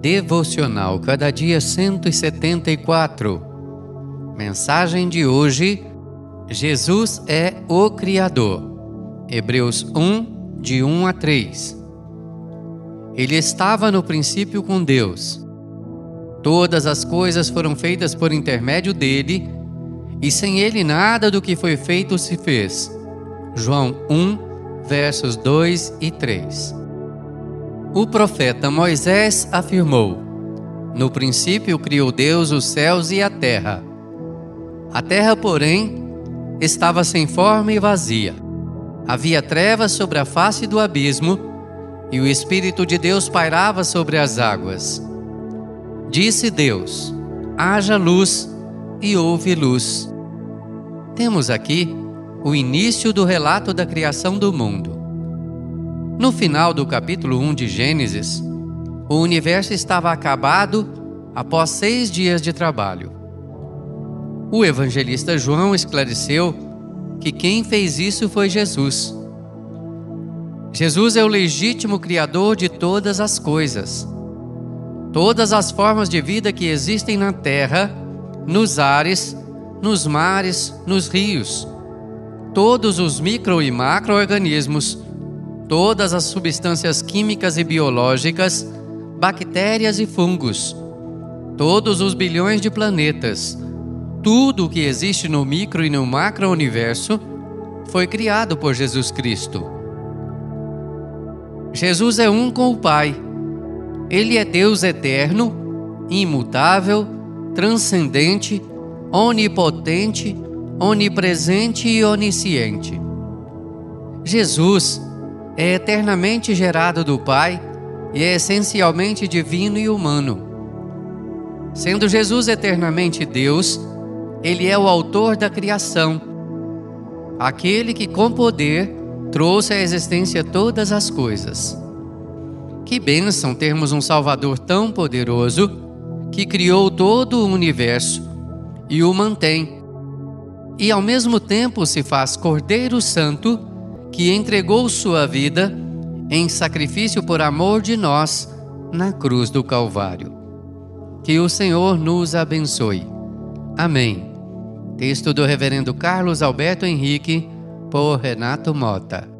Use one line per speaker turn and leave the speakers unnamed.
Devocional Cada Dia 174. Mensagem de hoje: Jesus é o Criador. Hebreus 1, de 1 a 3. Ele estava no princípio com Deus. Todas as coisas foram feitas por intermédio dele, e sem ele nada do que foi feito se fez. João 1, versos 2 e 3. O profeta Moisés afirmou: No princípio criou Deus os céus e a terra. A terra, porém, estava sem forma e vazia. Havia trevas sobre a face do abismo, e o Espírito de Deus pairava sobre as águas. Disse Deus: Haja luz, e houve luz. Temos aqui o início do relato da criação do mundo. No final do capítulo 1 de Gênesis, o universo estava acabado após seis dias de trabalho. O evangelista João esclareceu que quem fez isso foi Jesus. Jesus é o legítimo Criador de todas as coisas. Todas as formas de vida que existem na terra, nos ares, nos mares, nos rios, todos os micro e macro-organismos todas as substâncias químicas e biológicas, bactérias e fungos, todos os bilhões de planetas, tudo o que existe no micro e no macro-universo foi criado por Jesus Cristo. Jesus é um com o Pai. Ele é Deus eterno, imutável, transcendente, onipotente, onipresente e onisciente. Jesus é eternamente gerado do Pai e é essencialmente divino e humano. Sendo Jesus eternamente Deus, ele é o autor da criação, aquele que com poder trouxe à existência todas as coisas. Que bênção termos um Salvador tão poderoso que criou todo o universo e o mantém, e ao mesmo tempo se faz Cordeiro Santo que entregou sua vida em sacrifício por amor de nós na cruz do Calvário. Que o Senhor nos abençoe. Amém. Texto do Reverendo Carlos Alberto Henrique, por Renato Mota.